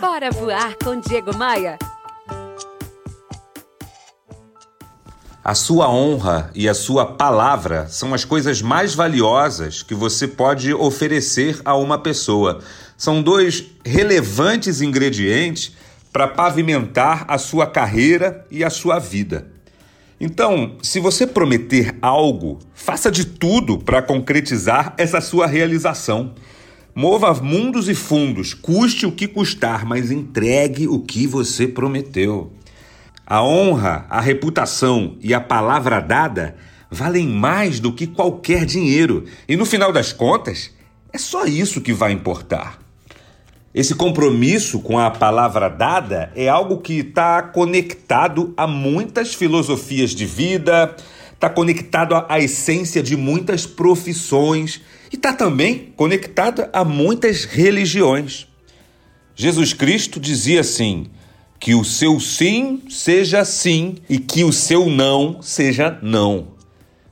Bora voar com Diego Maia. A sua honra e a sua palavra são as coisas mais valiosas que você pode oferecer a uma pessoa. São dois relevantes ingredientes para pavimentar a sua carreira e a sua vida. Então, se você prometer algo, faça de tudo para concretizar essa sua realização. Mova mundos e fundos, custe o que custar, mas entregue o que você prometeu. A honra, a reputação e a palavra dada valem mais do que qualquer dinheiro, e no final das contas, é só isso que vai importar. Esse compromisso com a palavra dada é algo que está conectado a muitas filosofias de vida, está conectado à essência de muitas profissões e está também conectado a muitas religiões. Jesus Cristo dizia assim: que o seu sim seja sim e que o seu não seja não.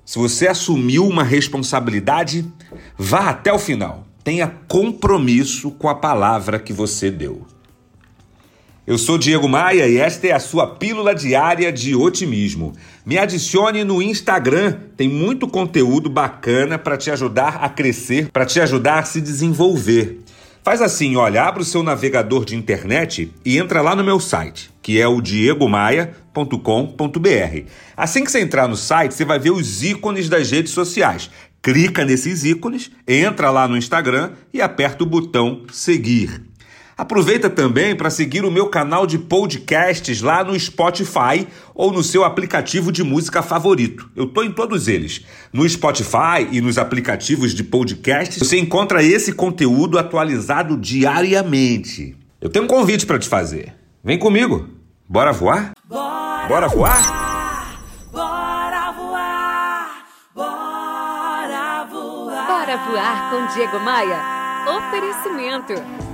Se você assumiu uma responsabilidade, vá até o final. Tenha compromisso com a palavra que você deu. Eu sou Diego Maia e esta é a sua pílula diária de otimismo. Me adicione no Instagram, tem muito conteúdo bacana para te ajudar a crescer, para te ajudar a se desenvolver. Faz assim, olha, abre o seu navegador de internet e entra lá no meu site, que é o diegomaia.com.br. Assim que você entrar no site, você vai ver os ícones das redes sociais clica nesses ícones, entra lá no Instagram e aperta o botão seguir. Aproveita também para seguir o meu canal de podcasts lá no Spotify ou no seu aplicativo de música favorito. Eu estou em todos eles. No Spotify e nos aplicativos de podcasts, você encontra esse conteúdo atualizado diariamente. Eu tenho um convite para te fazer. Vem comigo. Bora voar? Bora, Bora voar? Bora voar com Diego Maia. Oferecimento.